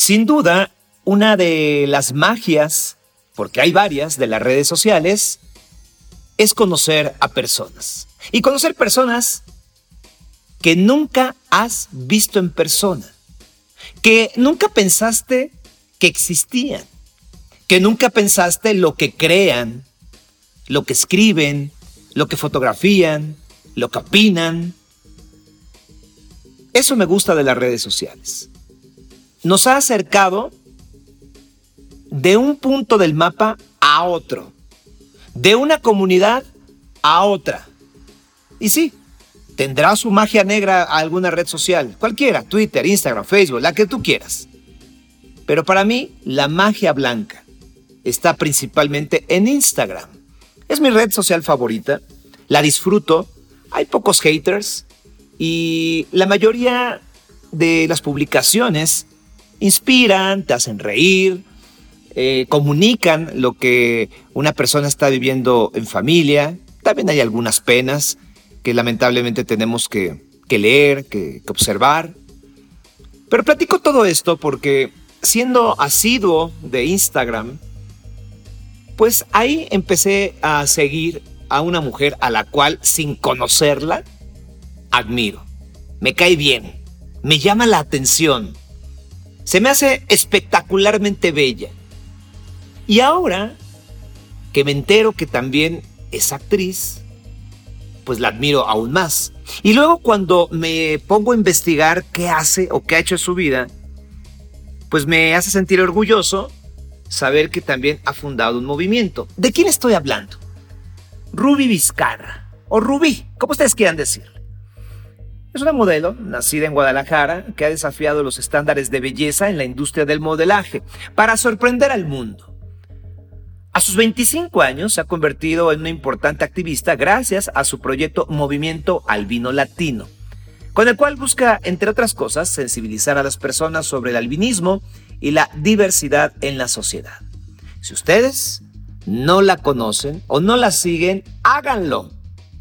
Sin duda, una de las magias, porque hay varias de las redes sociales, es conocer a personas. Y conocer personas que nunca has visto en persona, que nunca pensaste que existían, que nunca pensaste lo que crean, lo que escriben, lo que fotografían, lo que opinan. Eso me gusta de las redes sociales. Nos ha acercado de un punto del mapa a otro, de una comunidad a otra. Y sí, tendrá su magia negra a alguna red social, cualquiera, Twitter, Instagram, Facebook, la que tú quieras. Pero para mí, la magia blanca está principalmente en Instagram. Es mi red social favorita, la disfruto, hay pocos haters y la mayoría de las publicaciones inspiran, te hacen reír, eh, comunican lo que una persona está viviendo en familia. También hay algunas penas que lamentablemente tenemos que, leer, que, que observar. Pero platico todo esto porque siendo asiduo de Instagram, pues ahí empecé a seguir a una mujer a la cual sin conocerla, admiro. Me cae bien, me llama la atención, se me hace espectacularmente bella. Y ahora que me entero que también es actriz, pues la admiro aún más. Y luego cuando me pongo a investigar qué hace o qué ha hecho en su vida, pues me hace sentir orgulloso saber que también ha fundado un movimiento. ¿De quién estoy hablando? Ruby Vizcarra, o Rubí, como ustedes quieran decir. Es una modelo nacida en Guadalajara que ha desafiado los estándares de belleza en la industria del modelaje para sorprender al mundo. A sus 25 años se ha convertido en una importante activista gracias a su proyecto Movimiento Albino Latino, con el cual busca, entre otras cosas, sensibilizar a las personas sobre el albinismo y la diversidad en la sociedad. Si ustedes no la conocen o no la siguen, háganlo.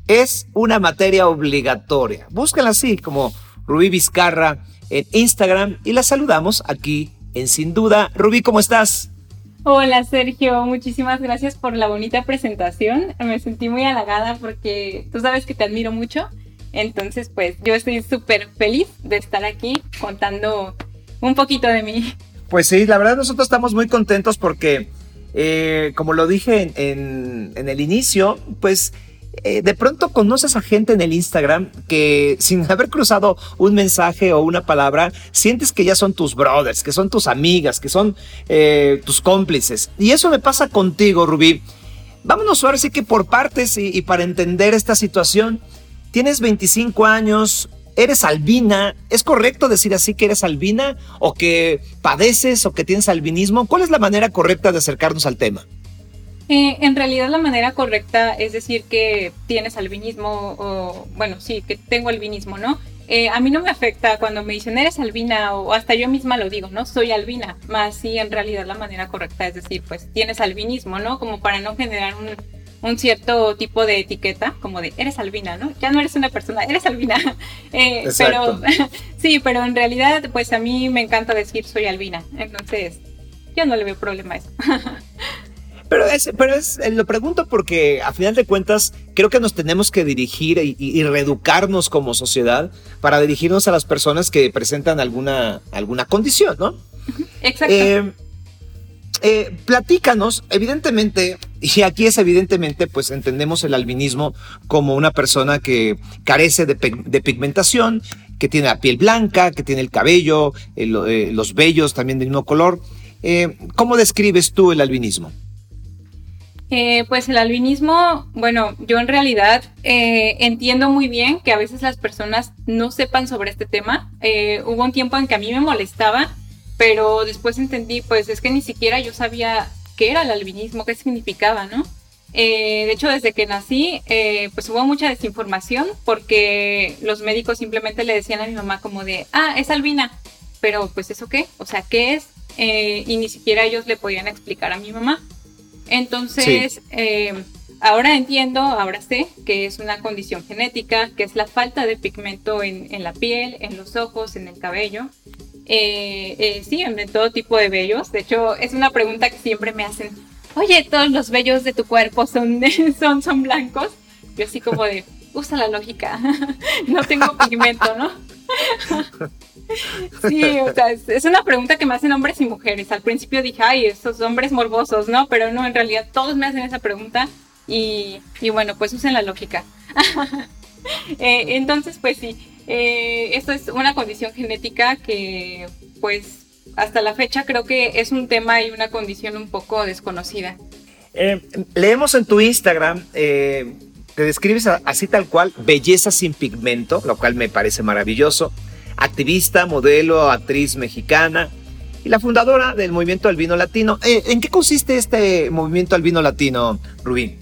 Es una materia obligatoria. Búsquenla así como Rubí Vizcarra en Instagram y la saludamos aquí en Sin Duda. Rubí, ¿cómo estás? Hola Sergio, muchísimas gracias por la bonita presentación. Me sentí muy halagada porque tú sabes que te admiro mucho. Entonces, pues yo estoy súper feliz de estar aquí contando un poquito de mí. Pues sí, la verdad nosotros estamos muy contentos porque, eh, como lo dije en el inicio, pues eh, de pronto conoces a gente en el Instagram que sin haber cruzado un mensaje o una palabra, sientes que ya son tus brothers, que son tus amigas, que son eh, tus cómplices. Y eso me pasa contigo, Rubí. Vámonos ahora sí que por partes y, y para entender esta situación. Tienes 25 años, eres albina. ¿Es correcto decir así que eres albina o que padeces o que tienes albinismo? ¿Cuál es la manera correcta de acercarnos al tema? Eh, en realidad la manera correcta es decir que tienes albinismo o, bueno, sí, que tengo albinismo, ¿no? Eh, a mí no me afecta cuando me dicen eres albina o hasta yo misma lo digo, ¿no? Soy albina, más sí en realidad la manera correcta es decir, pues tienes albinismo, ¿no? Como para no generar un, un cierto tipo de etiqueta, como de eres albina, ¿no? Ya no eres una persona, eres albina. Eh, pero sí, pero en realidad, pues a mí me encanta decir soy albina, entonces yo no le veo problema a eso. Pero es, pero es, eh, lo pregunto porque a final de cuentas creo que nos tenemos que dirigir y, reeducarnos como sociedad para dirigirnos a las personas que presentan alguna, alguna condición, ¿no? Exacto. Eh, eh, platícanos, evidentemente, y aquí es evidentemente, pues entendemos el albinismo como una persona que carece de, pigmentación, que tiene la piel blanca, que tiene el cabello, los vellos también del mismo color. ¿Cómo describes tú el albinismo? Eh, pues el albinismo, bueno, yo en realidad eh, entiendo muy bien que a veces las personas no sepan sobre este tema. Eh, hubo un tiempo en que a mí me molestaba, pero después entendí, pues es que ni siquiera yo sabía qué era el albinismo, qué significaba, ¿no? de hecho, desde que nací, pues hubo mucha desinformación porque los médicos simplemente le decían a mi mamá como de, ah, es albina, pero pues eso qué, o sea, ¿qué es? y ni siquiera ellos le podían explicar a mi mamá. Entonces, eh, ahora entiendo, ahora sé que es una condición genética, que es la falta de pigmento en, la piel, en los ojos, en el cabello. eh, sí, en todo tipo de vellos. De hecho, es una pregunta que siempre me hacen. Oye, todos los vellos de tu cuerpo son, son, son blancos. Yo así como de, usa la lógica. no tengo pigmento, ¿no? sí, o sea, es, una pregunta que me hacen hombres y mujeres. Al principio dije, ay, esos hombres morbosos, ¿no? Pero no, en realidad todos me hacen esa pregunta y, bueno, pues usen la lógica. Eh, entonces, pues sí, eh, esto es una condición genética que pues hasta la fecha creo que es un tema y una condición un poco desconocida. Eh, leemos en tu Instagram te describes así tal cual, belleza sin pigmento, lo cual me parece maravilloso. Activista, modelo, actriz mexicana y la fundadora del movimiento Albino Latino. Eh, ¿En qué consiste este movimiento Albino Latino, Rubí?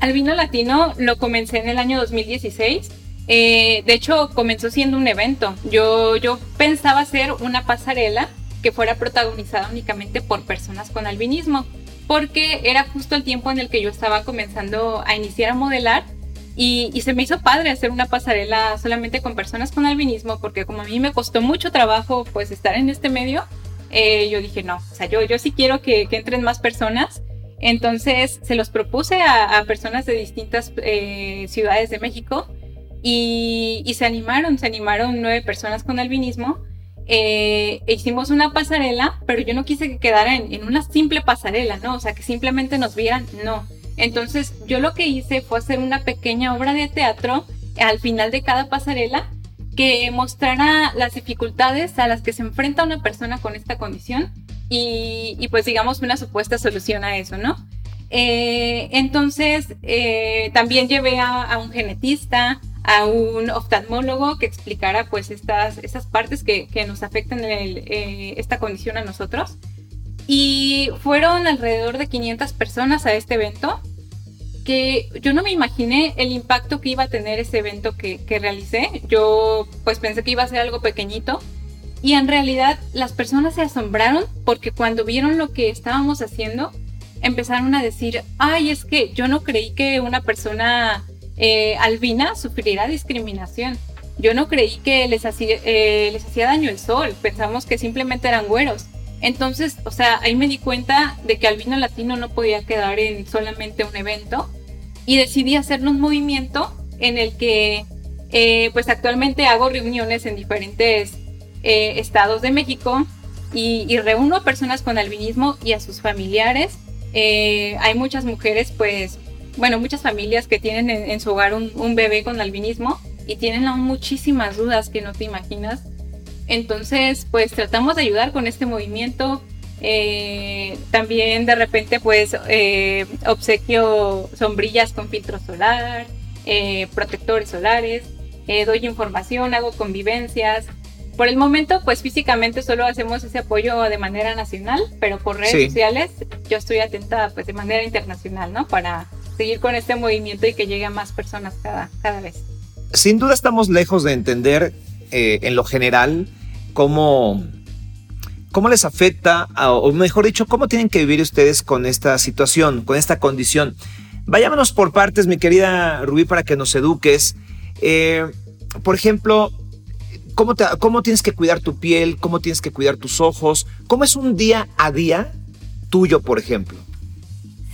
Albino Latino lo comencé en el año 2016. Eh, de hecho, comenzó siendo un evento. Yo, yo pensaba hacer una pasarela que fuera protagonizada únicamente por personas con albinismo porque era justo el tiempo en el que yo estaba comenzando a iniciar a modelar y, se me hizo padre hacer una pasarela solamente con personas con albinismo, porque como a mí me costó mucho trabajo pues estar en este medio, eh, yo dije, no, o sea, yo, yo sí quiero que, entren más personas. Entonces se los propuse a, personas de distintas eh, ciudades de México y, y, se animaron, se animaron nueve personas con albinismo eh, hicimos una pasarela, pero yo no quise que quedara en, una simple pasarela, ¿no? O sea, que simplemente nos vieran, no. Entonces, yo lo que hice fue hacer una pequeña obra de teatro al final de cada pasarela que mostrara las dificultades a las que se enfrenta una persona con esta condición y, pues digamos una supuesta solución a eso, ¿no? Eh, entonces, eh, también llevé a, un genetista, a un oftalmólogo que explicara pues estas, estas partes que, nos afectan el, eh, esta condición a nosotros. Y fueron alrededor de 500 personas a este evento, que yo no me imaginé el impacto que iba a tener ese evento que, que realicé. Yo pues pensé que iba a ser algo pequeñito. Y en realidad las personas se asombraron porque cuando vieron lo que estábamos haciendo, empezaron a decir, ay, es que yo no creí que una persona eh, albina sufrirá discriminación. Yo no creí que les hacía, eh, les hacía daño el sol, pensamos que simplemente eran güeros. Entonces, o sea, ahí me di cuenta de que albino latino no podía quedar en solamente un evento y decidí hacer un movimiento en el que, eh, pues actualmente hago reuniones en diferentes estados de México y, y, reúno a personas con albinismo y a sus familiares. hay muchas mujeres, pues, bueno, muchas familias que tienen en, su hogar un, bebé con albinismo y tienen aún muchísimas dudas que no te imaginas. Entonces, pues tratamos de ayudar con este movimiento. Eh, también de repente, pues eh, obsequio sombrillas con filtro solar, eh, protectores solares, doy información, hago convivencias. Por el momento, pues físicamente solo hacemos ese apoyo de manera nacional, pero por redes sociales yo estoy atenta pues de manera internacional, ¿no? Para seguir con este movimiento y que llegue a más personas cada, cada vez. Sin duda estamos lejos de entender eh, en lo general cómo, cómo les afecta, o mejor dicho, cómo tienen que vivir ustedes con esta situación, con esta condición. Vayámonos por partes, mi querida Rubí, para que nos eduques. Eh, por ejemplo, ¿cómo, ¿cómo tienes que cuidar tu piel? ¿Cómo tienes que cuidar tus ojos? ¿Cómo es un día a día tuyo, por ejemplo?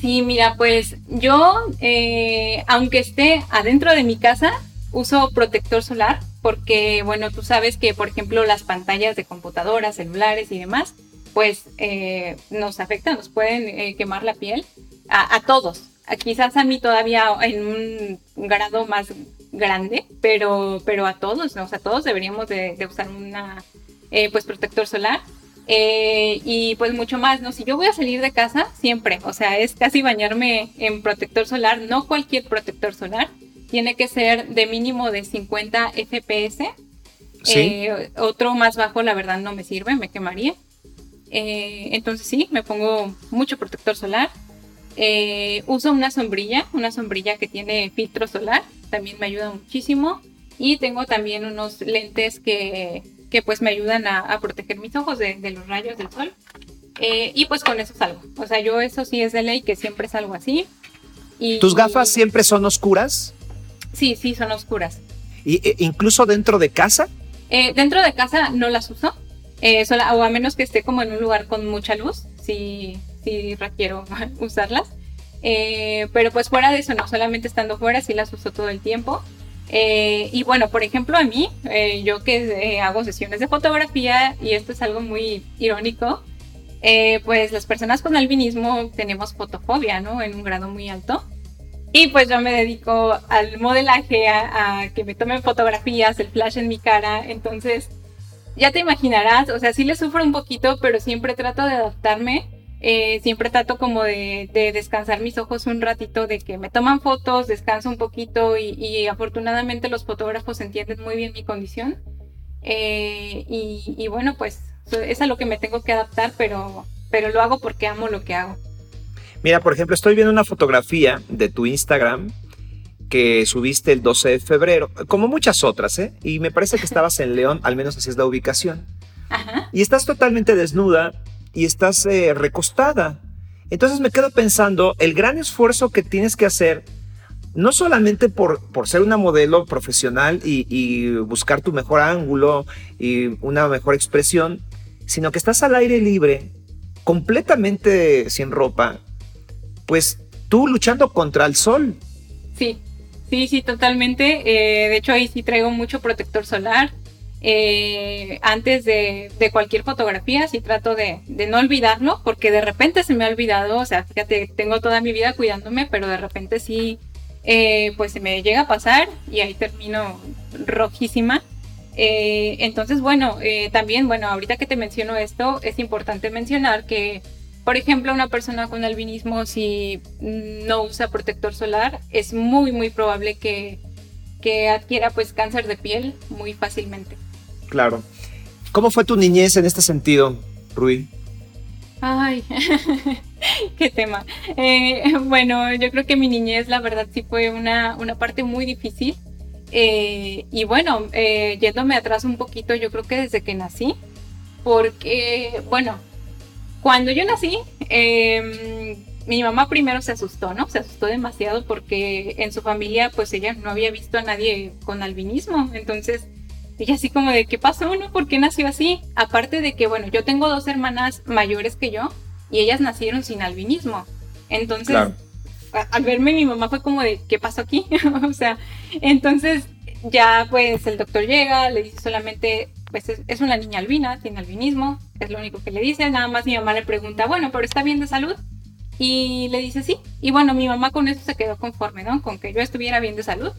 Sí, mira, pues yo, eh, aunque esté adentro de mi casa, uso protector solar porque, bueno, tú sabes que, por ejemplo, las pantallas de computadoras, celulares y demás, pues eh, nos afectan, nos pueden eh, quemar la piel a, todos. quizás a mí todavía en un grado más grande, pero, pero a todos, ¿no? o sea, todos deberíamos de, usar una, pues, protector solar. Eh, y pues mucho más, ¿no? Si yo voy a salir de casa, siempre, o sea, es casi bañarme en protector solar, no cualquier protector solar, tiene que ser de mínimo de 50 FPS. Eh, otro más bajo, la verdad, no me sirve, me quemaría. Eh, entonces sí, me pongo mucho protector solar. uso una sombrilla, una sombrilla que tiene filtro solar, también me ayuda muchísimo. Y tengo también unos lentes que que pues me ayudan a, proteger mis ojos de, los rayos del sol. Eh, y pues con eso salgo. O sea, yo eso sí es de ley que siempre salgo así. Y, ¿Tus gafas siempre son oscuras? Sí, sí, son oscuras. ¿Y, e, incluso dentro de casa? Eh, dentro de casa no las uso. eh, o a menos que esté como en un lugar con mucha luz, si sí requiero usarlas. Eh, pero pues fuera de eso, no solamente estando fuera, sí las uso todo el tiempo. Eh, y bueno, por ejemplo, a mí, eh, yo que hago sesiones de fotografía, y esto es algo muy irónico, pues las personas con albinismo tenemos fotofobia, ¿no? En un grado muy alto. Y pues yo me dedico al modelaje, a, que me tomen fotografías, el flash en mi cara. Entonces, ya te imaginarás, o sea, sí le sufro un poquito, pero siempre trato de adaptarme eh, siempre trato como de, descansar mis ojos un ratito, de que me toman fotos, descanso un poquito y, afortunadamente los fotógrafos entienden muy bien mi condición. Eh, y, bueno, pues es a lo que me tengo que adaptar, pero, pero lo hago porque amo lo que hago. Mira, por ejemplo, estoy viendo una fotografía de tu Instagram que subiste el 12 de febrero, como muchas otras, ¿eh? Y me parece que estabas en León, al menos así es la ubicación. Ajá. Y estás totalmente desnuda, y estás eh, recostada. Entonces me quedo pensando el gran esfuerzo que tienes que hacer, no solamente por, por ser una modelo profesional y, buscar tu mejor ángulo y una mejor expresión, sino que estás al aire libre, completamente sin ropa, pues tú luchando contra el sol. Sí, sí, sí, totalmente. Eh, de hecho ahí sí traigo mucho protector solar. Eh, antes de, cualquier fotografía, sí trato de, no olvidarlo, porque de repente se me ha olvidado, o sea, fíjate, tengo toda mi vida cuidándome, pero de repente sí, eh, pues se me llega a pasar y ahí termino rojísima. Entonces, bueno, también, bueno, ahorita que te menciono esto, es importante mencionar que, por ejemplo, una persona con albinismo, si no usa protector solar, es muy, muy probable que, que adquiera pues cáncer de piel muy fácilmente. Claro. ¿Cómo fue tu niñez en este sentido, Rui? Ay, qué tema. Eh, bueno, yo creo que mi niñez, la verdad, sí fue una, una parte muy difícil. Eh, y bueno, eh, yéndome atrás un poquito, yo creo que desde que nací, porque, bueno, cuando yo nací, em, mi mamá primero se asustó, ¿no? Se asustó demasiado porque en su familia, pues ella no había visto a nadie con albinismo. Entonces, y así como de, ¿qué pasó, no? ¿Por qué nació así? Aparte de que, bueno, yo tengo dos hermanas mayores que yo y ellas nacieron sin albinismo. Entonces, al verme mi mamá fue como de, ¿qué pasó aquí? o sea, entonces ya pues el doctor llega, le dice solamente, pues es, una niña albina, tiene albinismo, es lo único que le dice. Nada más mi mamá le pregunta, bueno, pero ¿está bien de salud? Y le dice sí. Y bueno, mi mamá con eso se quedó conforme, ¿no? Con que yo estuviera bien de salud.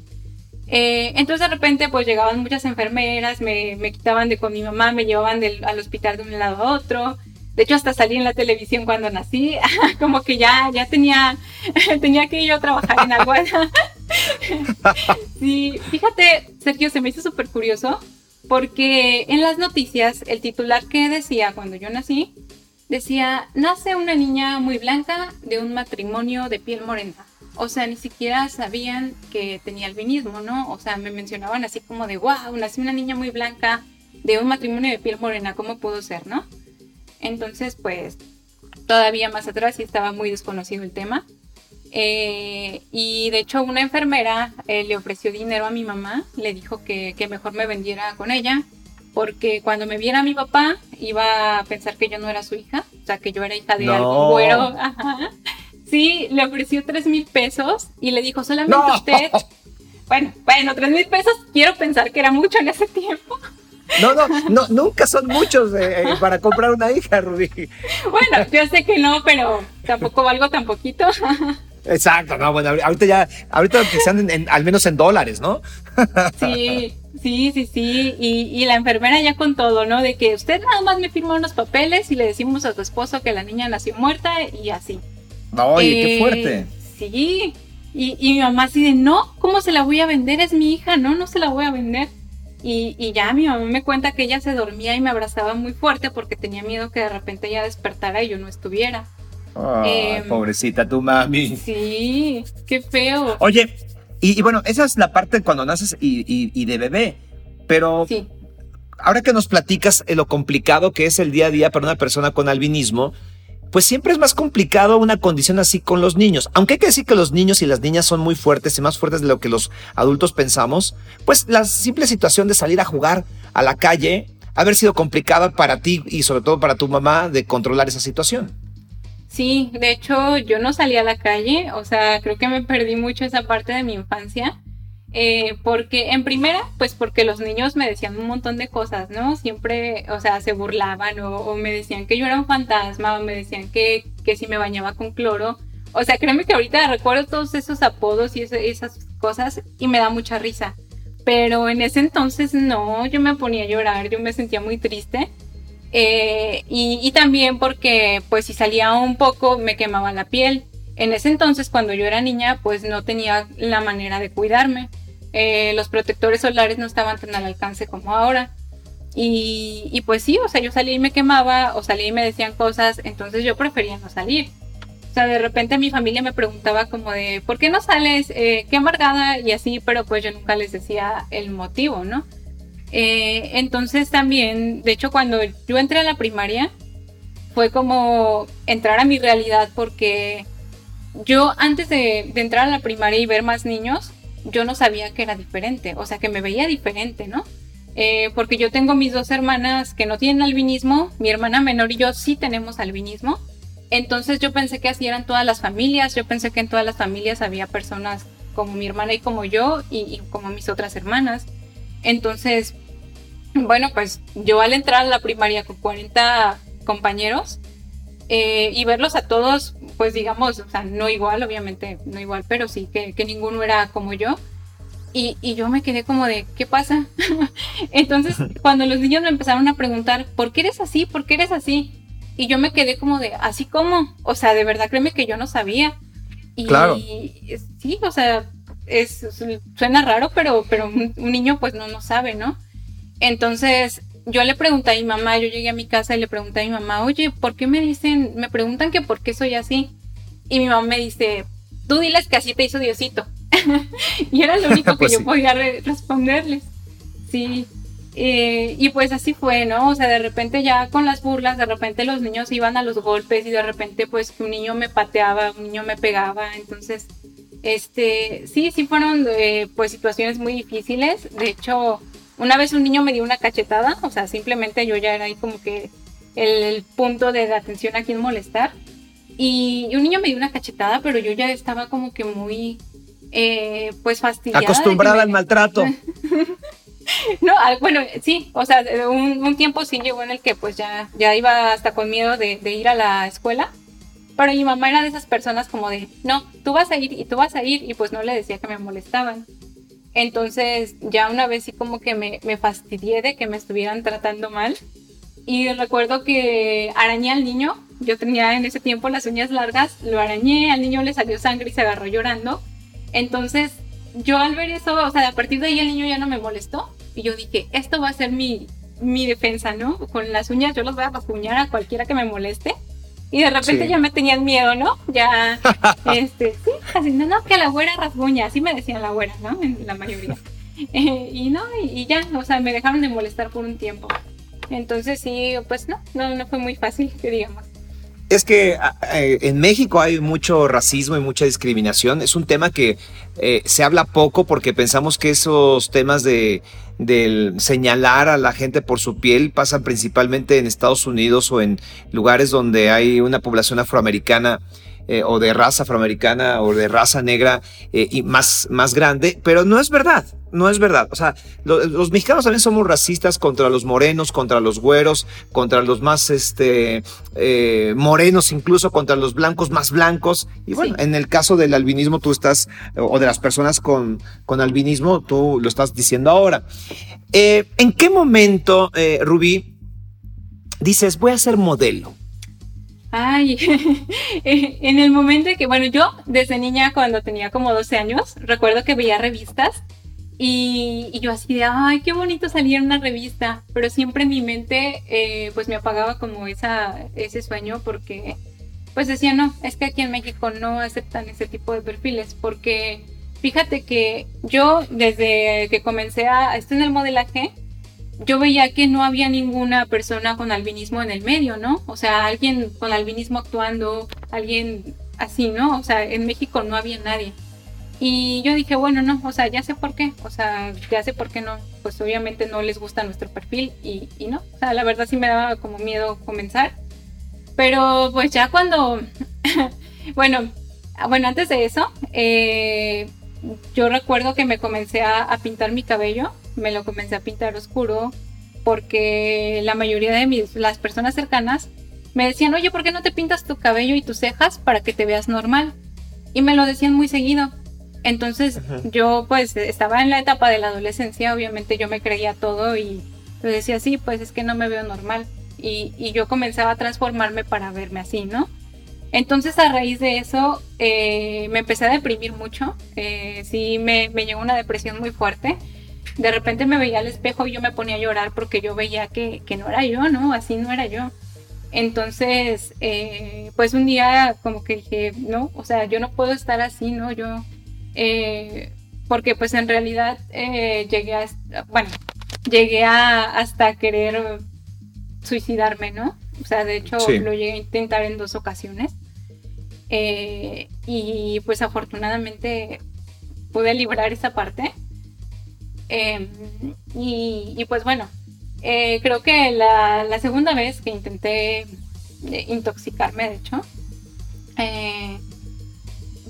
Eh, entonces de repente pues llegaban muchas enfermeras, me, quitaban de con mi mamá, me llevaban al hospital de un lado a otro. De hecho hasta salí en la televisión cuando nací, como que ya, ya tenía, tenía que yo trabajar en algo. sí, fíjate, Sergio, se me hizo súper curioso porque en las noticias el titular que decía cuando yo nací, decía, nace una niña muy blanca de un matrimonio de piel morena o sea, ni siquiera sabían que tenía albinismo, ¿no? O sea, me mencionaban así como de, wow, nací una niña muy blanca de un matrimonio de piel morena, ¿cómo pudo ser, no? Entonces, pues, todavía más atrás sí estaba muy desconocido el tema. Eh, y de hecho una enfermera eh, le ofreció dinero a mi mamá, le dijo que, mejor me vendiera con ella, porque cuando me viera mi papá iba a pensar que yo no era su hija, o sea, que yo era hija de algún güero. Ajá. Sí, le ofreció tres mil pesos y le dijo solamente usted. Bueno, bueno, tres mil pesos quiero pensar que era mucho en ese tiempo. No, no, no nunca son muchos eh, eh, para comprar una hija, Rudy. Bueno, yo sé que no, pero tampoco valgo tan poquito. Exacto, no, bueno, ahorita ya, ahorita que sean al menos en dólares, ¿no? Sí, sí, sí, sí. Y, y, la enfermera ya con todo, ¿no? De que usted nada más me firma unos papeles y le decimos a su esposo que la niña nació muerta y así. Oye, qué eh, fuerte. Sí. Y, mi mamá así de, no, ¿cómo se la voy a vender? Es mi hija, no, no se la voy a vender. Y, ya mi mamá me cuenta que ella se dormía y me abrazaba muy fuerte porque tenía miedo que de repente ella despertara y yo no estuviera. Em, pobrecita tu mami. Sí, qué feo. Oye, y, bueno, esa es la parte cuando naces y, de bebé, pero sí. ahora que nos platicas lo complicado que es el día a día para una persona con albinismo, pues siempre es más complicado una condición así con los niños. Aunque hay que decir que los niños y las niñas son muy fuertes y más fuertes de lo que los adultos pensamos, pues la simple situación de salir a jugar a la calle, haber sido complicada para ti y sobre todo para tu mamá de controlar esa situación. Sí, de hecho yo no salí a la calle, o sea, creo que me perdí mucho esa parte de mi infancia. Eh, porque en primera, pues porque los niños me decían un montón de cosas, ¿no? Siempre, o sea, se burlaban o, me decían que yo era un fantasma o me decían que, que, si me bañaba con cloro. O sea, créeme que ahorita recuerdo todos esos apodos y esas cosas y me da mucha risa. Pero en ese entonces no, yo me ponía a llorar, yo me sentía muy triste. Eh, y, y, también porque pues si salía un poco me quemaba la piel. En ese entonces cuando yo era niña pues no tenía la manera de cuidarme. Eh, los protectores solares no estaban tan al alcance como ahora. Y, y, pues sí, o sea, yo salía y me quemaba o salía y me decían cosas, entonces yo prefería no salir. O sea, de repente mi familia me preguntaba como de, ¿por qué no sales? Eh, qué amargada y así, pero pues yo nunca les decía el motivo, ¿no? Eh, entonces también, de hecho, cuando yo entré a la primaria, fue como entrar a mi realidad porque yo antes de, entrar a la primaria y ver más niños, yo no sabía que era diferente, o sea, que me veía diferente, ¿no? Eh, porque yo tengo mis dos hermanas que no tienen albinismo, mi hermana menor y yo sí tenemos albinismo, entonces yo pensé que así eran todas las familias, yo pensé que en todas las familias había personas como mi hermana y como yo y, como mis otras hermanas. Entonces, bueno, pues yo al entrar a la primaria con 40 compañeros eh, y verlos a todos, pues digamos, o sea, no igual, obviamente, no igual, pero sí que, ninguno era como yo. Y, y, yo me quedé como de, ¿qué pasa? Entonces, cuando los niños me empezaron a preguntar, ¿por qué eres así? ¿Por qué eres así? Y yo me quedé como de, así como, o sea, de verdad créeme que yo no sabía. Y claro. sí, o sea, es, suena raro, pero, pero un, niño pues no, no sabe, ¿no? Entonces yo le pregunté a mi mamá, yo llegué a mi casa y le pregunté a mi mamá, oye, ¿por qué me dicen, me preguntan que por qué soy así? Y mi mamá me dice, tú diles que así te hizo Diosito. y era lo único que pues yo podía responderles. Sí, eh, y pues así fue, ¿no? O sea, de repente ya con las burlas, de repente los niños iban a los golpes y de repente pues un niño me pateaba, un niño me pegaba, entonces, este, sí, sí fueron eh, pues situaciones muy difíciles. De hecho, una vez un niño me dio una cachetada, o sea, simplemente yo ya era ahí como que el, punto de atención a quien molestar. Y, un niño me dio una cachetada, pero yo ya estaba como que muy, eh, pues fastidiada. Acostumbrada al maltrato. No, bueno, sí, o sea, un, tiempo sí llegó en el que pues ya, ya iba hasta con miedo de, ir a la escuela, pero mi mamá era de esas personas como de, no, tú vas a ir y tú vas a ir y pues no le decía que me molestaban. Entonces ya una vez sí como que me, me fastidié de que me estuvieran tratando mal y recuerdo que arañé al niño, yo tenía en ese tiempo las uñas largas, lo arañé, al niño le salió sangre y se agarró llorando. Entonces yo al ver eso, o sea, a partir de ahí el niño ya no me molestó y yo dije, esto va a ser mi, mi defensa, ¿no? Con las uñas yo los voy a rasguñar a cualquiera que me moleste. Y de repente ya me tenían miedo, ¿no? Ya, este, sí, así, no, no, que la güera rasguña, así me decían la güera, ¿no? En la mayoría. Eh, y no, y, ya, o sea, me dejaron de molestar por un tiempo. Entonces sí, pues no, no, no fue muy fácil, que digamos. Es que en México hay mucho racismo y mucha discriminación. Es un tema que eh, se habla poco porque pensamos que esos temas de del señalar a la gente por su piel pasan principalmente en Estados Unidos o en lugares donde hay una población afroamericana eh, o de raza afroamericana o de raza negra eh, y más, más grande, pero no es verdad, no es verdad. O sea, los mexicanos también somos racistas contra los morenos, contra los güeros, contra los más este, eh, morenos, incluso contra los blancos más blancos. Y bueno, en el caso del albinismo, tú estás, o de las personas con, con albinismo, tú lo estás diciendo ahora. ¿En qué momento, Rubí, dices, voy a ser modelo? Ay, en el momento en que, bueno, yo desde niña cuando tenía como 12 años, recuerdo que veía revistas y, yo así de, ay, qué bonito salir una revista, pero siempre en mi mente eh, pues me apagaba como esa, ese sueño porque pues decía, no, es que aquí en México no aceptan ese tipo de perfiles porque fíjate que yo desde que comencé a estar en el modelaje, yo veía que no había ninguna persona con albinismo en el medio, ¿no? O sea, alguien con albinismo actuando, alguien así, ¿no? O sea, en México no había nadie. Y yo dije, bueno, no, o sea, ya sé por qué, o sea, ya sé por qué no, pues obviamente no les gusta nuestro perfil y, y no, o sea, la verdad sí me daba como miedo comenzar. Pero pues ya cuando, bueno, bueno, antes de eso, eh, yo recuerdo que me comencé a, pintar mi cabello, me lo comencé a pintar oscuro, porque la mayoría de mis, las personas cercanas me decían, oye, ¿por qué no te pintas tu cabello y tus cejas para que te veas normal? Y me lo decían muy seguido. Entonces yo pues estaba en la etapa de la adolescencia, obviamente yo me creía todo y le decía, sí, pues es que no me veo normal. Y, y yo comenzaba a transformarme para verme así, ¿no? Entonces a raíz de eso eh, me empecé a deprimir mucho, eh, sí me, me, llegó una depresión muy fuerte. De repente me veía al espejo y yo me ponía a llorar porque yo veía que, que no era yo, ¿no? Así no era yo. Entonces, eh, pues un día como que dije, no, o sea, yo no puedo estar así, ¿no? Yo, porque pues en realidad llegué a, bueno, llegué a hasta querer suicidarme, ¿no? O sea, de hecho lo llegué a intentar en dos ocasiones. Eh, y pues afortunadamente pude librar esa parte. Em, y, pues bueno, eh, creo que la, segunda vez que intenté eh, intoxicarme, de hecho,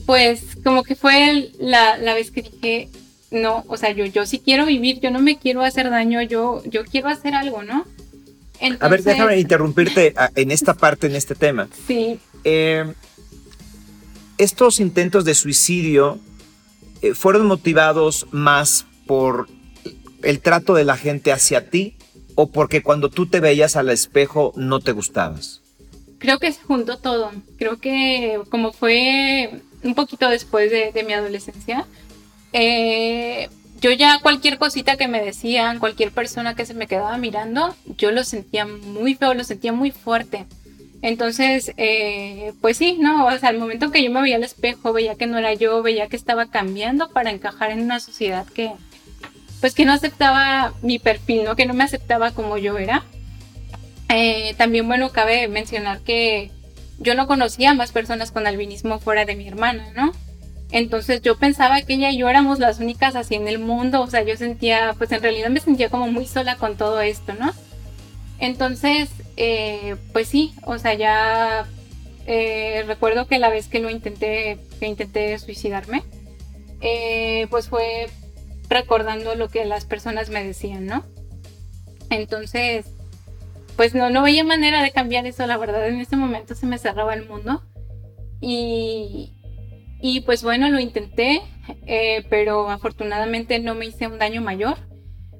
pues como que fue la, vez que dije, no, o sea, yo, yo sí quiero vivir, yo no me quiero hacer daño, yo, yo quiero hacer algo, ¿no? a ver, déjame interrumpirte en esta parte, en este tema. Sí estos intentos de suicidio eh, fueron motivados más por el trato de la gente hacia ti o porque cuando tú te veías al espejo no te gustabas? Creo que se juntó todo. Creo que como fue un poquito después de, mi adolescencia, eh, yo ya cualquier cosita que me decían, cualquier persona que se me quedaba mirando, yo lo sentía muy feo, lo sentía muy fuerte. Entonces, eh, pues sí, ¿no? O sea, al momento que yo me veía al espejo, veía que no era yo, veía que estaba cambiando para encajar en una sociedad que, pues que no aceptaba mi perfil, ¿no? Que no me aceptaba como yo era. Eh, también, bueno, cabe mencionar que yo no conocía más personas con albinismo fuera de mi hermana, ¿no? Entonces yo pensaba que ella y yo éramos las únicas así en el mundo, o sea, yo sentía, pues en realidad me sentía como muy sola con todo esto, ¿no? Entonces, eh, pues sí, o sea, ya eh, recuerdo que la vez que lo intenté, que intenté suicidarme, eh, pues fue recordando lo que las personas me decían, ¿no? Entonces, pues no, no veía manera de cambiar eso, la verdad, en ese momento se me cerraba el mundo. Y, y pues bueno, lo intenté, pero afortunadamente no me hice un daño mayor.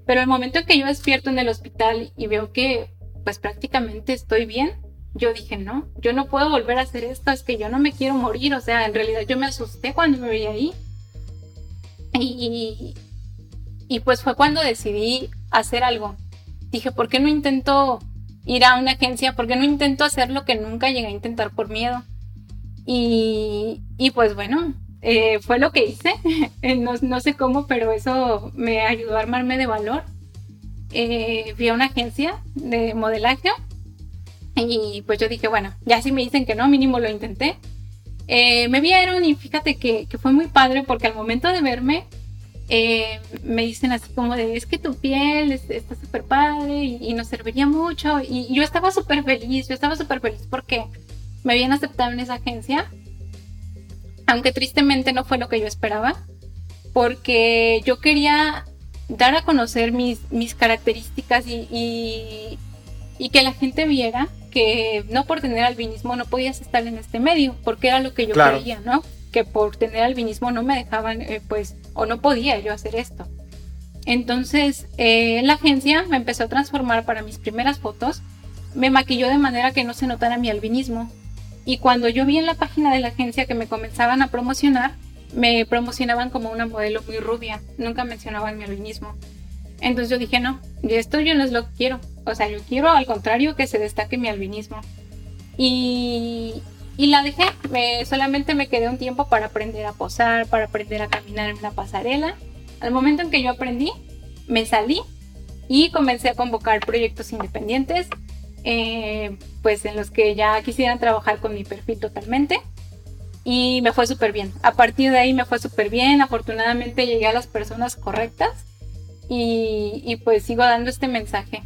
Pero el momento en que yo despierto en el hospital y veo que pues prácticamente estoy bien, yo dije, no, yo no puedo volver a hacer esto, es que yo no me quiero morir, o sea, en realidad yo me asusté cuando me veía ahí. Y, y pues fue cuando decidí hacer algo. Dije, ¿por qué no intento ir a una agencia? ¿Por qué no intento hacer lo que nunca llegué a intentar por miedo? Y, y pues bueno, eh, fue lo que hice. no, no, sé cómo, pero eso me ayudó a armarme de valor eh, fui a una agencia de modelaje y pues yo dije, bueno, ya si me dicen que no, mínimo lo intenté. Eh, me vieron y fíjate que, fue muy padre porque al momento de verme eh, me dicen así como de, es que tu piel está súper padre y, nos serviría mucho. Y, yo estaba súper feliz, yo estaba súper feliz porque me habían aceptado en esa agencia, aunque tristemente no fue lo que yo esperaba, porque yo quería dar a conocer mis, mis características y, y, que la gente viera que no por tener albinismo no podías estar en este medio, porque era lo que yo creía, ¿no? Que por tener albinismo no me dejaban, eh, pues, o no podía yo hacer esto. Entonces, eh, la agencia me empezó a transformar para mis primeras fotos, me maquilló de manera que no se notara mi albinismo. Y cuando yo vi en la página de la agencia que me comenzaban a promocionar, me promocionaban como una modelo muy rubia, nunca mencionaban mi albinismo. Entonces yo dije, no, esto yo no es lo que quiero. O sea, yo quiero al contrario que se destaque mi albinismo. Y, y la dejé, me, solamente me quedé un tiempo para aprender a posar, para aprender a caminar en una pasarela. Al momento en que yo aprendí, me salí y comencé a convocar proyectos independientes, eh, pues en los que ya quisieran trabajar con mi perfil totalmente y me fue súper bien. A partir de ahí me fue súper bien, afortunadamente llegué a las personas correctas y, pues sigo dando este mensaje.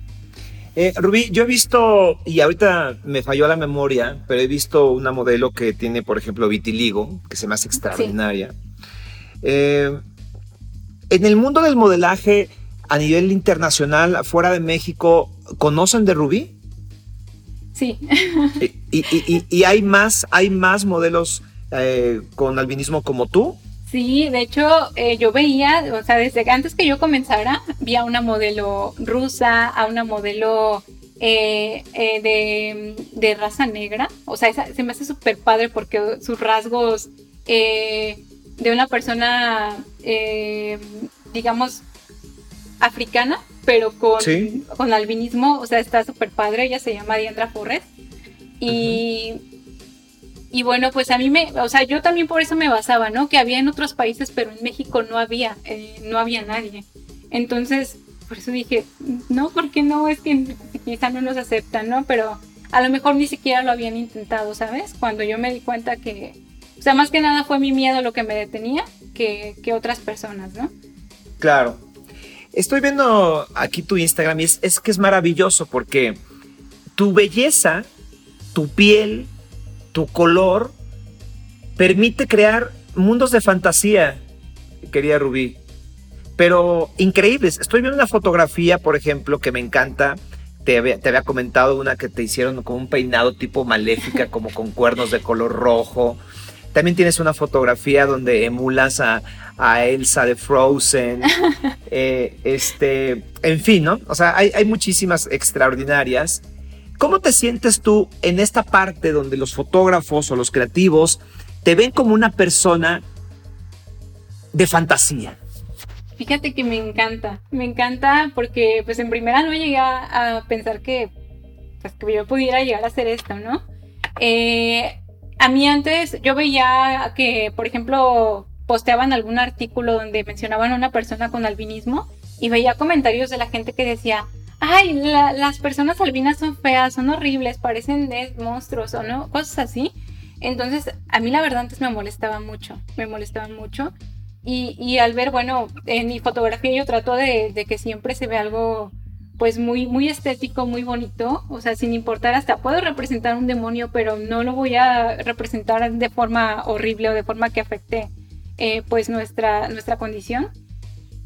Eh, Rubí, yo he visto, y ahorita me falló la memoria, pero he visto una modelo que tiene, por ejemplo, vitiligo, que se me hace extraordinaria. Eh, en el mundo del modelaje a nivel internacional, fuera de México, ¿conocen de Rubí? Sí. ¿Y, hay, más, hay más modelos eh, con albinismo como tú? Sí, de hecho eh, yo veía, o sea, desde antes que yo comenzara, vi a una modelo rusa, a una modelo eh, de, raza negra. O sea, se me hace súper padre porque sus rasgos de una persona, digamos, africana, pero con, con albinismo, o sea, está súper padre. Ella se llama Diandra Forrest. Y, y bueno, pues a mí me, o sea, yo también por eso me basaba, ¿no? Que había en otros países, pero en México no había, eh, no había nadie. Entonces, por eso dije, no, porque no? Es que quizá no nos aceptan, ¿no? Pero a lo mejor ni siquiera lo habían intentado, ¿sabes? Cuando yo me di cuenta que, o sea, más que nada fue mi miedo lo que me detenía que, que otras personas, ¿no? Claro, Estoy viendo aquí tu Instagram y es, que es maravilloso porque tu belleza, tu piel, tu color, permite crear mundos de fantasía, querida Rubí. Pero increíbles. Estoy viendo una fotografía, por ejemplo, que me encanta. Te había, te había comentado una que te hicieron con un peinado tipo maléfica, como con cuernos de color rojo. También tienes una fotografía donde emulas a, Elsa de Frozen. Eh, este, en fin, ¿no? O sea, hay, muchísimas extraordinarias. ¿Cómo te sientes tú en esta parte donde los fotógrafos o los creativos te ven como una persona de fantasía? Fíjate que me encanta, me encanta porque pues en primera no llegué a, pensar que, pues, que yo pudiera llegar a hacer esto, ¿no? Eh, a mí antes yo veía que, por ejemplo, posteaban algún artículo donde mencionaban a una persona con albinismo y veía comentarios de la gente que decía, ay, las personas albinas son feas, son horribles, parecen monstruos o no, cosas así. Entonces, a mí la verdad antes me molestaba mucho, me molestaban mucho. Y, al ver, bueno, en mi fotografía yo trato de, de que siempre se ve algo pues muy, muy estético, muy bonito, o sea, sin importar hasta puedo representar un demonio, pero no lo voy a representar de forma horrible o de forma que afecte eh, pues nuestra, nuestra condición.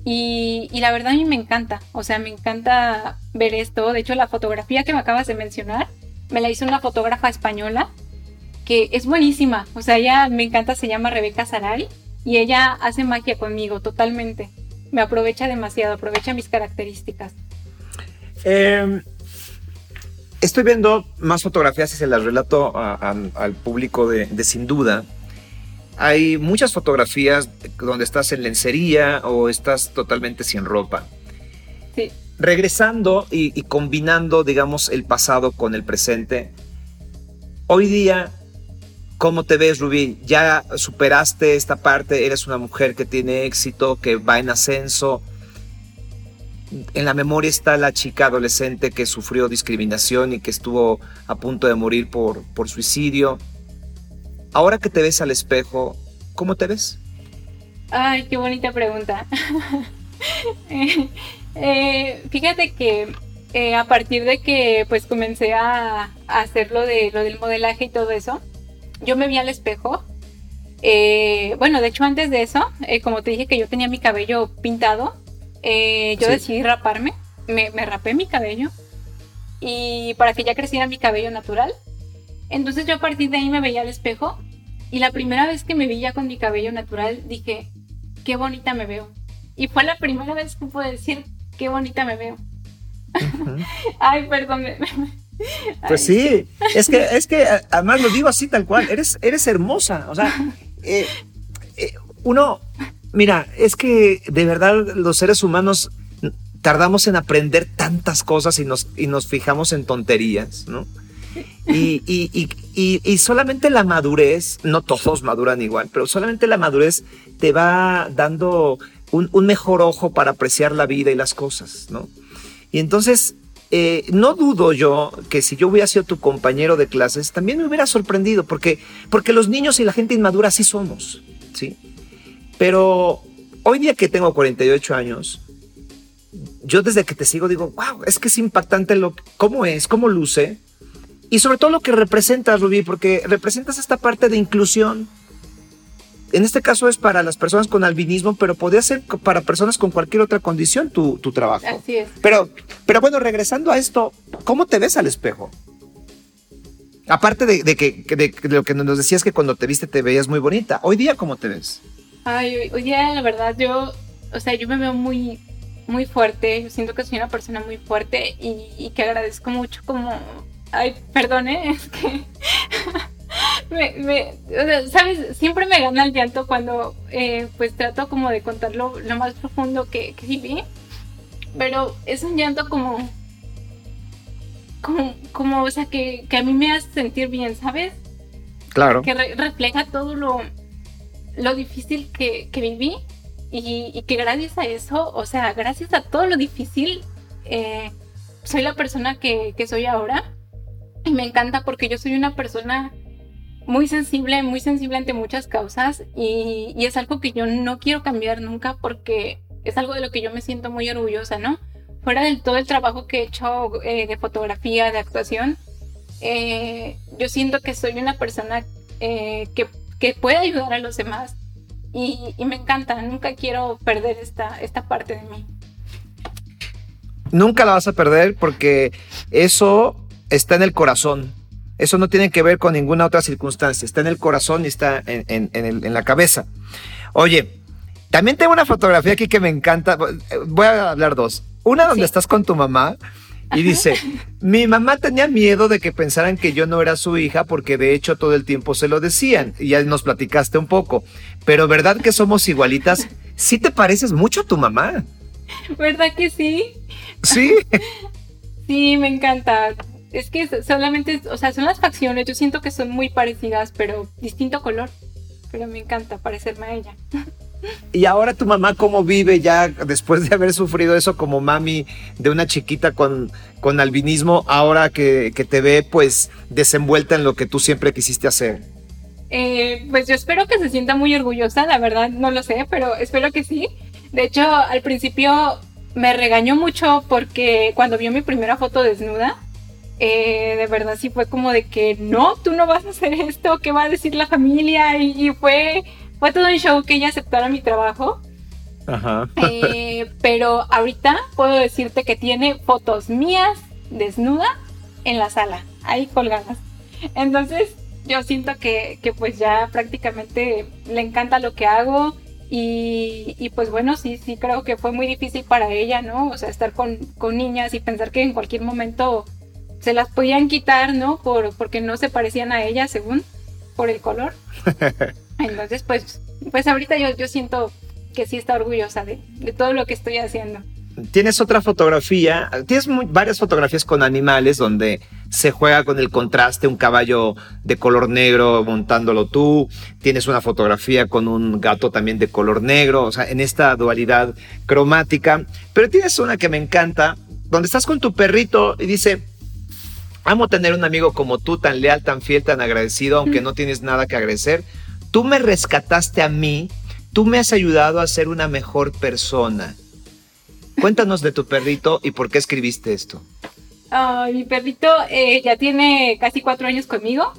Y, la verdad a mí me encanta, o sea, me encanta ver esto. De hecho, la fotografía que me acabas de mencionar, me la hizo una fotógrafa española que es buenísima. O sea, ella me encanta, se llama Rebeca Saray y ella hace magia conmigo totalmente. Me aprovecha demasiado, aprovecha mis características. Em, estoy viendo más fotografías y se las relato al público de, Sin Duda. Hay muchas fotografías donde estás en lencería o estás totalmente sin ropa. Sí. Regresando y, y combinando, digamos, el pasado con el presente. Hoy día, ¿Cómo te ves, Rubí? ¿Ya superaste esta parte? ¿Eres una mujer que tiene éxito, que va en ascenso? en la memoria está la chica adolescente que sufrió discriminación y que estuvo a punto de morir por, por suicidio. Ahora que te ves al espejo, ¿cómo te ves? Ay, qué bonita pregunta. Eh, eh, fíjate que eh, a partir de que pues comencé a, hacer lo, de, lo del modelaje y todo eso, yo me vi al espejo. bueno, de hecho antes de eso, como te dije que yo tenía mi cabello pintado, eh, yo decidí raparme, me, rapé mi cabello y para que ya creciera mi cabello natural. Entonces yo a partir de ahí me veía al espejo y la primera vez que me vi ya con mi cabello natural dije, qué bonita me veo. Y fue la primera vez que pude decir, qué bonita me veo. Ay, perdón. Pues sí, es que, es que además lo digo así tal cual, eres, eres hermosa, o sea, eh, eh, uno, Mira, es que de verdad los seres humanos tardamos en aprender tantas cosas y nos, y nos fijamos en tonterías, ¿no? Y, y, solamente la madurez, no todos maduran igual, pero solamente la madurez te va dando un, mejor ojo para apreciar la vida y las cosas, ¿no? Y entonces, eh, no dudo yo que si yo hubiera sido tu compañero de clases, también me hubiera sorprendido, porque, porque los niños y la gente inmadura sí somos, ¿sí? Pero hoy día que tengo 48 años, yo desde que te sigo digo, wow, es que es impactante lo, cómo es, cómo luce y sobre todo lo que representas, Rubí, porque representas esta parte de inclusión. En este caso es para las personas con albinismo, pero podría ser para personas con cualquier otra condición tu, tu trabajo. Así es. Pero, pero bueno, regresando a esto, ¿cómo te ves al espejo? Aparte de, de que de, lo que nos decías que cuando te viste te veías muy bonita, hoy día ¿cómo te ves? Ay, hoy día la verdad yo, o sea, yo me veo muy, muy fuerte, yo siento que soy una persona muy fuerte y, que agradezco mucho como, ay, perdone, es que... me, ¿sabes? Siempre me gana el llanto cuando eh, pues trato como de contar lo, más profundo que, que viví, pero es un llanto como como, como o sea, que, que, a mí me hace sentir bien, ¿sabes? Claro. Que refleja todo lo, lo difícil que, que viví y, y, que gracias a eso, o sea, gracias a todo lo difícil, eh, soy la persona que, que soy ahora. Y me encanta porque yo soy una persona muy sensible, muy sensible ante muchas causas y, es algo que yo no quiero cambiar nunca porque es algo de lo que yo me siento muy orgullosa, ¿no? fuera del todo el trabajo que he hecho eh, de fotografía, de actuación, eh, yo siento que soy una persona eh, que, que, puede ayudar a los demás y, y, me encanta, nunca quiero perder esta, esta parte de mí. Nunca la vas a perder porque eso está en el corazón. Eso no tiene que ver con ninguna otra circunstancia. Está en el corazón y está en, en, en, en la cabeza. Oye, también tengo una fotografía aquí que me encanta. Voy a hablar dos. Una donde estás con tu mamá y dice, mi mamá tenía miedo de que pensaran que yo no era su hija porque de hecho todo el tiempo se lo decían y ya nos platicaste un poco, pero ¿verdad que somos igualitas? Sí te pareces mucho a tu mamá. ¿Verdad que sí? Sí. sí, me encanta. Es que solamente, o sea, son las facciones, yo siento que son muy parecidas, pero distinto color. Pero me encanta parecerme a ella. Y ahora tu mamá, ¿cómo vive ya después de haber sufrido eso como mami de una chiquita con, con albinismo, ahora que, que te ve pues desenvuelta en lo que tú siempre quisiste hacer? Eh, pues yo espero que se sienta muy orgullosa, la verdad no lo sé, pero espero que sí. De hecho, al principio me regañó mucho porque cuando vio mi primera foto desnuda, eh, de verdad sí fue como de que no, tú no vas a hacer esto, ¿qué va a decir la familia? Y, y fue fue todo un show que ella aceptara mi trabajo. Ajá. Eh, pero ahorita puedo decirte que tiene fotos mías desnuda en la sala, ahí colgadas. Entonces, yo siento que, que pues ya prácticamente le encanta lo que hago. Y, y, pues bueno, sí, sí creo que fue muy difícil para ella, ¿no? O sea, estar con, con niñas y pensar que en cualquier momento se las podían quitar, ¿no? Por, porque no se parecían a ella, según, por el color. Entonces, pues, pues ahorita yo, yo siento que sí está orgullosa de, de todo lo que estoy haciendo. Tienes otra fotografía, tienes muy, varias fotografías con animales donde se juega con el contraste, un caballo de color negro montándolo tú, tienes una fotografía con un gato también de color negro, o sea, en esta dualidad cromática, pero tienes una que me encanta, donde estás con tu perrito y dice, amo tener un amigo como tú, tan leal, tan fiel, tan agradecido, aunque no tienes nada que agradecer, Tú me rescataste a mí, tú me has ayudado a ser una mejor persona. Cuéntanos de tu perrito y por qué escribiste esto. mi perrito eh, ya tiene casi cuatro años conmigo.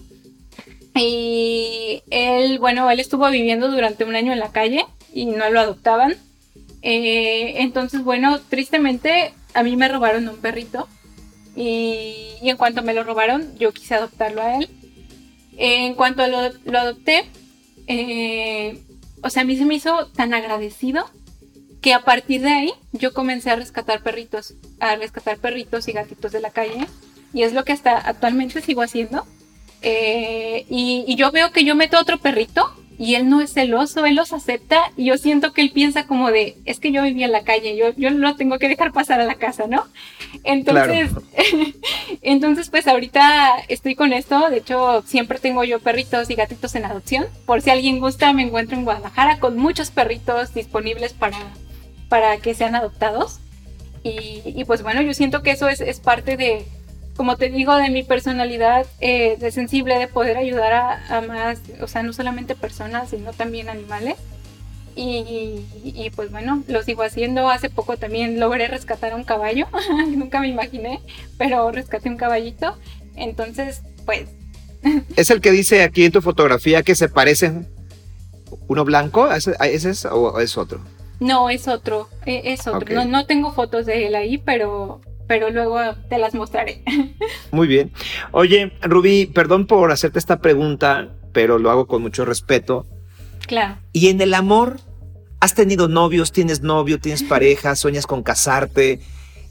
Y él, bueno, él estuvo viviendo durante un año en la calle y no lo adoptaban. Eh, entonces, bueno, tristemente a mí me robaron un perrito. Y, en cuanto me lo robaron, yo quise adoptarlo a él. En cuanto lo, lo adopté, eh, o sea, a mí se me hizo tan agradecido que a partir de ahí yo comencé a rescatar perritos, a rescatar perritos y gatitos de la calle. Y es lo que hasta actualmente sigo haciendo. Eh, y, yo veo que yo meto otro perrito y él no es celoso, él los acepta y yo siento que él piensa como de, es que yo vivía en la calle, yo, yo lo tengo que dejar pasar a la casa, ¿no? Entonces, claro. entonces pues ahorita estoy con esto, de hecho siempre tengo yo perritos y gatitos en adopción, por si alguien gusta me encuentro en Guadalajara con muchos perritos disponibles para, para que sean adoptados. Y, y pues bueno, yo siento que eso es, es parte de, como te digo, de mi personalidad eh, de sensible, de poder ayudar a, a, más, o sea, no solamente personas, sino también animales. Y, pues bueno, lo sigo haciendo. Hace poco también logré rescatar a un caballo, nunca me imaginé, pero rescaté un caballito. Entonces, pues... ¿Es el que dice aquí en tu fotografía que se parecen uno blanco? ¿Ese, es o es otro? No, es otro, e, es otro. No, no tengo fotos de él ahí, pero pero luego te las mostraré. Muy bien. Oye, Rubí, perdón por hacerte esta pregunta, pero lo hago con mucho respeto. Claro. ¿Y en el amor? ¿Has tenido novios? ¿Tienes novio? ¿Tienes pareja? ¿Sueñas con casarte?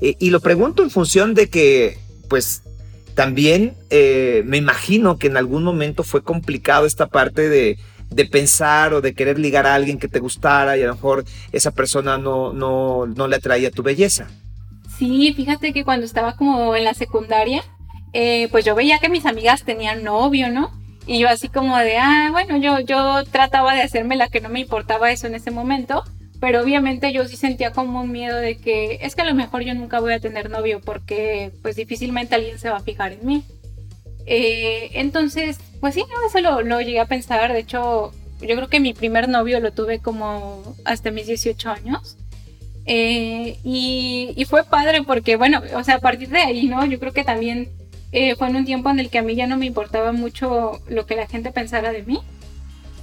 Eh, y lo pregunto en función de que, pues, también eh, me imagino que en algún momento fue complicado esta parte de, de, pensar o de querer ligar a alguien que te gustara y a lo mejor esa persona no, no, no le atraía tu belleza. Sí, fíjate que cuando estaba como en la secundaria, eh, pues yo veía que mis amigas tenían novio, ¿no? Y yo así como de, ah, bueno, yo, yo trataba de hacerme la que no me importaba eso en ese momento, pero obviamente yo sí sentía como un miedo de que es que a lo mejor yo nunca voy a tener novio porque pues difícilmente alguien se va a fijar en mí. Eh, entonces, pues sí, eso lo, lo, llegué a pensar, de hecho, yo creo que mi primer novio lo tuve como hasta mis 18 años. Eh, y, fue padre porque, bueno, o sea, a partir de ahí, ¿no? Yo creo que también eh, fue en un tiempo en el que a mí ya no me importaba mucho lo que la gente pensara de mí.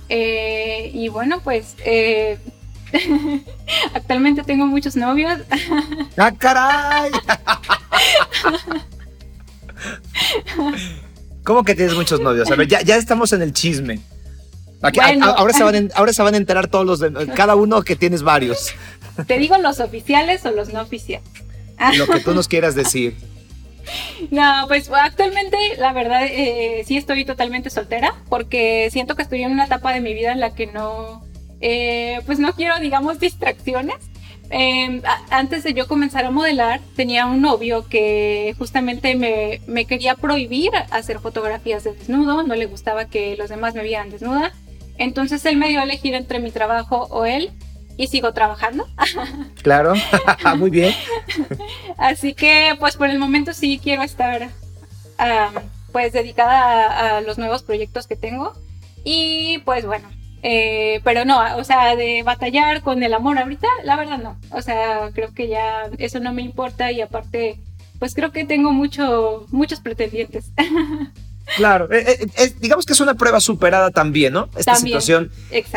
Eh, y bueno, pues actualmente tengo muchos novios. ¡Ah, caray! ¿Cómo que tienes muchos novios? A ver, ya, ya estamos en el chisme. ahora, se van ahora se van a enterar todos los cada uno que tienes varios. ¿Te digo los oficiales o los no oficiales? Lo que tú nos quieras decir. No, pues actualmente la verdad eh, sí estoy totalmente soltera porque siento que estoy en una etapa de mi vida en la que no, eh, pues no quiero, digamos, distracciones. Em, antes de yo comenzar a modelar, tenía un novio que justamente me, me, quería prohibir hacer fotografías de desnudo, no le gustaba que los demás me vieran desnuda. Entonces él me dio a elegir entre mi trabajo o él y sigo trabajando. Claro, muy bien. Así que pues por el momento sí quiero estar pues dedicada a, los nuevos proyectos que tengo y pues bueno, eh, pero no, o sea, de batallar con el amor ahorita, la verdad no. O sea, creo que ya eso no me importa y aparte, pues creo que tengo mucho, muchos pretendientes. Claro, eh, eh, digamos que es una prueba superada también, ¿no? Esta situación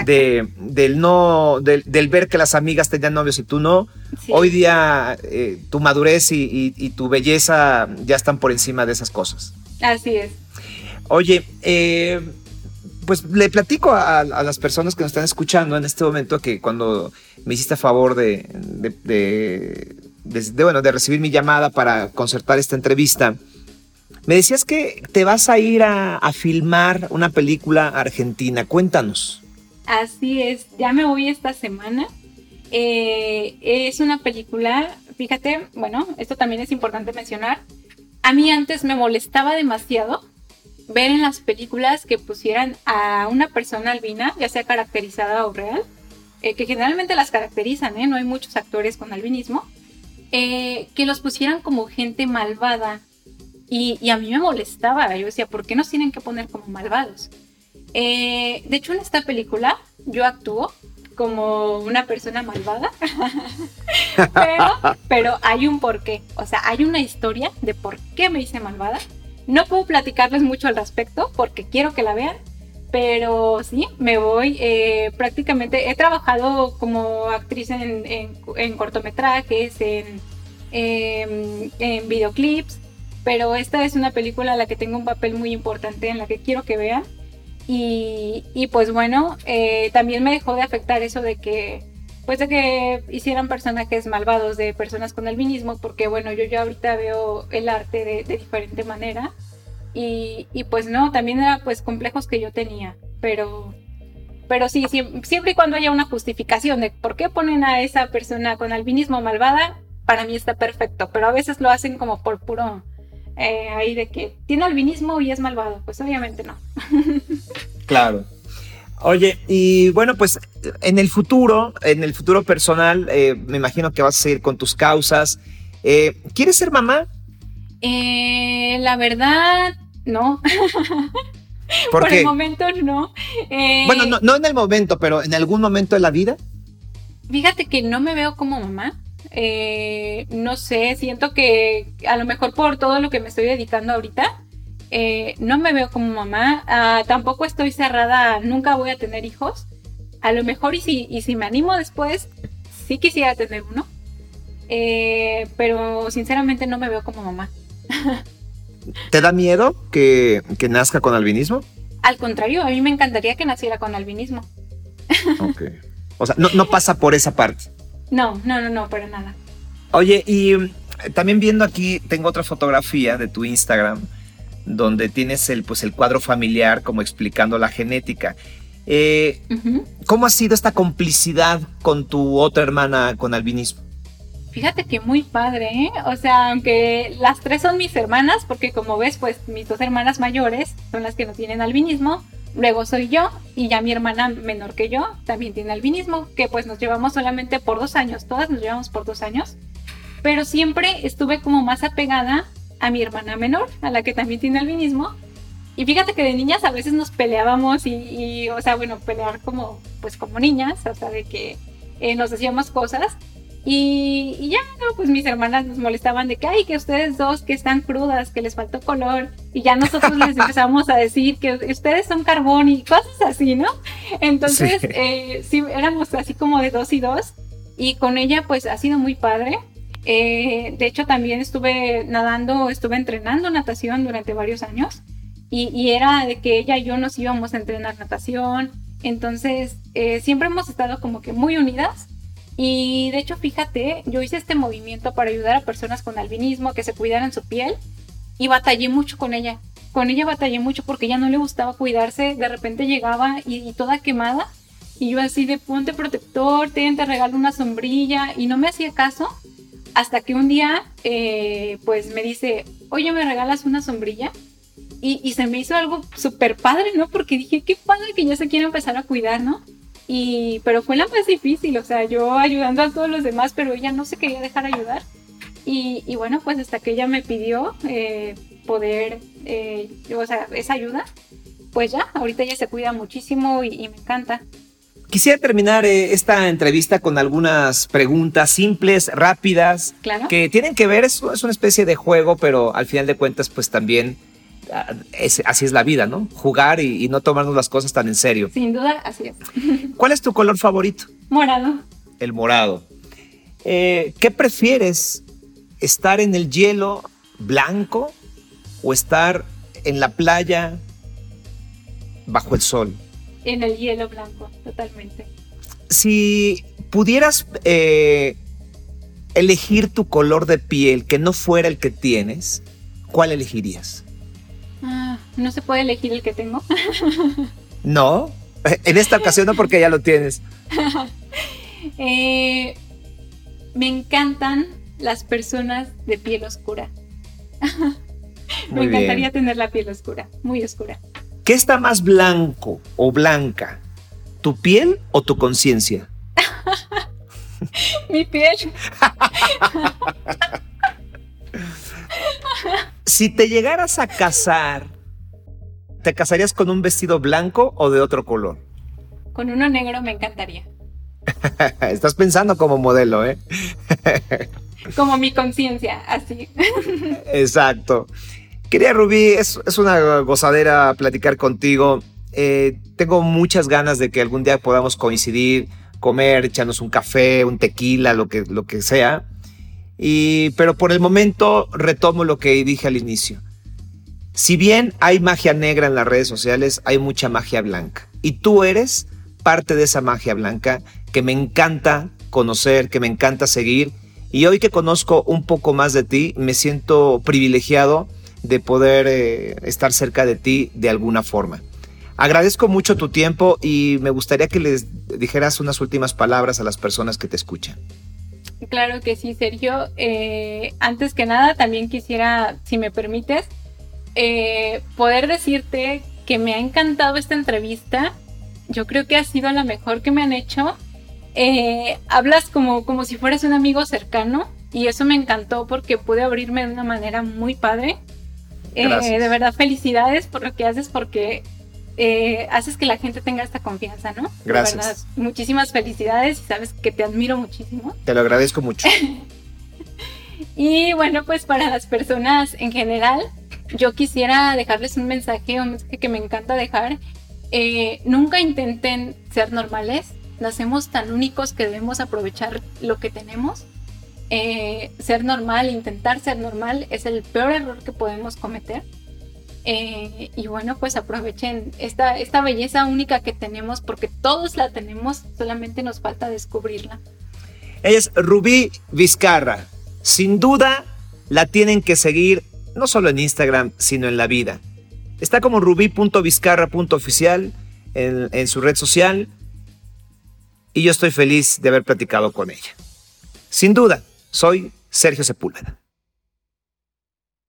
de, del no, del, ver que las amigas tenían novios y tú no. Hoy día eh, tu madurez y, tu belleza ya están por encima de esas cosas. Así es. Oye, pues le platico a, las personas que nos están escuchando en este momento que cuando me hiciste a favor de, de, bueno, de recibir mi llamada para concertar esta entrevista, me decías que te vas a ir a, filmar una película argentina. Cuéntanos. Así es, ya me voy esta semana. Eh, es una película, fíjate, bueno, esto también es importante mencionar. A mí antes me molestaba demasiado ver en las películas que pusieran a una persona albina, ya sea caracterizada o real, eh, que generalmente las caracterizan, ¿eh? no hay muchos actores con albinismo, que los pusieran como gente malvada, y, a mí me molestaba, yo decía, ¿por qué nos tienen que poner como malvados? Eh, de hecho, en esta película yo actúo como una persona malvada, pero, pero hay un porqué, o sea, hay una historia de por qué me hice malvada. No puedo platicarles mucho al respecto porque quiero que la vean, pero sí, me voy. Eh, prácticamente he trabajado como actriz en, en, cortometrajes, en, em, en videoclips, pero esta es una película en la que tengo un papel muy importante, en la que quiero que vean. Y, y pues bueno, eh, también me dejó de afectar eso de que, pues de que hicieran personajes malvados de personas con albinismo, porque bueno, yo ya ahorita veo el arte de, de diferente manera. Y, y, pues no, también era pues complejos que yo tenía, pero, pero sí, siempre y cuando haya una justificación de por qué ponen a esa persona con albinismo malvada, para mí está perfecto, pero a veces lo hacen como por puro eh, ahí de que tiene albinismo y es malvado. Pues obviamente no. claro. Oye, y bueno, pues en el futuro, en el futuro personal, eh, me imagino que vas a seguir con tus causas. Eh, ¿Quieres ser mamá? la verdad, no. ¿Por, el momento no. bueno, no, no, en el momento, pero en algún momento de la vida. Fíjate que no me veo como mamá. Eh, no sé, siento que a lo mejor por todo lo que me estoy dedicando ahorita, eh, no me veo como mamá. Ah, tampoco estoy cerrada, nunca voy a tener hijos. A lo mejor y si, y si me animo después, sí quisiera tener uno. Eh, pero sinceramente no me veo como mamá. ¿Te da miedo que, que, nazca con albinismo? Al contrario, a mí me encantaría que naciera con albinismo. Ok. O sea, no, no pasa por esa parte. No, no, no, no, para nada. Oye, y mm, también viendo aquí, tengo otra fotografía de tu Instagram donde tienes el, pues, el cuadro familiar como explicando la genética. Eh, ¿Cómo ha sido esta complicidad con tu otra hermana con albinismo? Fíjate que muy padre, ¿eh? O sea, aunque las tres son mis hermanas, porque como ves, pues mis dos hermanas mayores son las que no tienen albinismo, luego soy yo y ya mi hermana menor que yo también tiene albinismo, que pues nos llevamos solamente por dos años, todas nos llevamos por dos años, pero siempre estuve como más apegada a mi hermana menor, a la que también tiene albinismo, y fíjate que de niñas a veces nos peleábamos y, o sea, bueno, pelear como, pues como niñas, o sea, de que eh, nos decíamos cosas y, ya, ¿no? Pues mis hermanas nos molestaban de que, ay, que ustedes dos que están crudas, que les faltó color. Y ya nosotros les empezamos a decir que ustedes son carbón y cosas así, ¿no? Entonces, sí. Eh, sí, éramos así como de dos y dos. Y con ella, pues ha sido muy padre. Eh, de hecho, también estuve nadando, estuve entrenando natación durante varios años. Y, y, era de que ella y yo nos íbamos a entrenar natación. Entonces, eh, siempre hemos estado como que muy unidas y de hecho, fíjate, yo hice este movimiento para ayudar a personas con albinismo a que se cuidaran su piel y batallé mucho con ella. Con ella batallé mucho porque ella no le gustaba cuidarse. De repente llegaba y, toda quemada. Y yo así de ponte protector, te, te regalo una sombrilla. Y no me hacía caso. Hasta que un día, eh, pues me dice, oye, ¿me regalas una sombrilla? Y, y se me hizo algo súper padre, ¿no? Porque dije, qué padre que ya se quiere empezar a cuidar, ¿no? Y, pero fue la más difícil, o sea, yo ayudando a todos los demás, pero ella no se quería dejar ayudar. Y, y bueno, pues hasta que ella me pidió eh, poder, eh, o sea, esa ayuda, pues ya, ahorita ella se cuida muchísimo y, y me encanta. Quisiera terminar eh, esta entrevista con algunas preguntas simples, rápidas, claro. que tienen que ver, es, es una especie de juego, pero al final de cuentas, pues también es, así es la vida, ¿no? Jugar y, y, no tomarnos las cosas tan en serio. Sin duda, así es. ¿Cuál es tu color favorito? Morado. El morado. Eh, ¿Qué prefieres? ¿Estar en el hielo blanco o estar en la playa bajo el sol? En el hielo blanco, totalmente. Si pudieras eh, elegir tu color de piel que no fuera el que tienes, ¿cuál elegirías? Ah, ¿No se puede elegir el que tengo? no, en esta ocasión no porque ya lo tienes. eh, me encantan las personas de piel oscura. me encantaría bien. tener la piel oscura, muy oscura. ¿Qué está más blanco o blanca? ¿Tu piel o tu conciencia? Mi piel. Si te llegaras a casar, ¿te casarías con un vestido blanco o de otro color? Con uno negro me encantaría. Estás pensando como modelo, ¿eh? como mi conciencia, así. Exacto. Quería Rubí, es, es, una gozadera platicar contigo. Eh, tengo muchas ganas de que algún día podamos coincidir, comer, echarnos un café, un tequila, lo que, lo que sea. Pero por el momento retomo lo que dije al inicio. Si bien hay magia negra en las redes sociales, hay mucha magia blanca. Y tú eres parte de esa magia blanca que me encanta conocer, que me encanta seguir. Y hoy que conozco un poco más de ti, me siento privilegiado de poder eh, estar cerca de ti de alguna forma. Agradezco mucho tu tiempo y me gustaría que les dijeras unas últimas palabras a las personas que te escuchan. Claro que sí, Sergio. Eh, antes que nada, también quisiera, si me permites, eh, poder decirte que me ha encantado esta entrevista. Yo creo que ha sido la mejor que me han hecho. Eh, hablas como, como si fueras un amigo cercano y eso me encantó porque pude abrirme de una manera muy padre. Eh, de verdad, felicidades por lo que haces porque eh, haces que la gente tenga esta confianza, ¿no? Gracias. muchísimas felicidades y sabes que te admiro muchísimo. Te lo agradezco mucho. y bueno, pues para las personas en general, yo quisiera dejarles un mensaje, un mensaje que me encanta dejar. Eh, nunca intenten ser normales. Nacemos tan únicos que debemos aprovechar lo que tenemos. Eh, ser normal, intentar ser normal es el peor error que podemos cometer. Eh, y bueno, pues aprovechen esta, esta belleza única que tenemos porque todos la tenemos, solamente nos falta descubrirla. Ella es Rubí Vizcarra. Sin duda la tienen que seguir no solo en Instagram, sino en la vida. Está como rubí.vizcarra.oficial en, en su red social y yo estoy feliz de haber platicado con ella. Sin duda, soy Sergio Sepúlveda.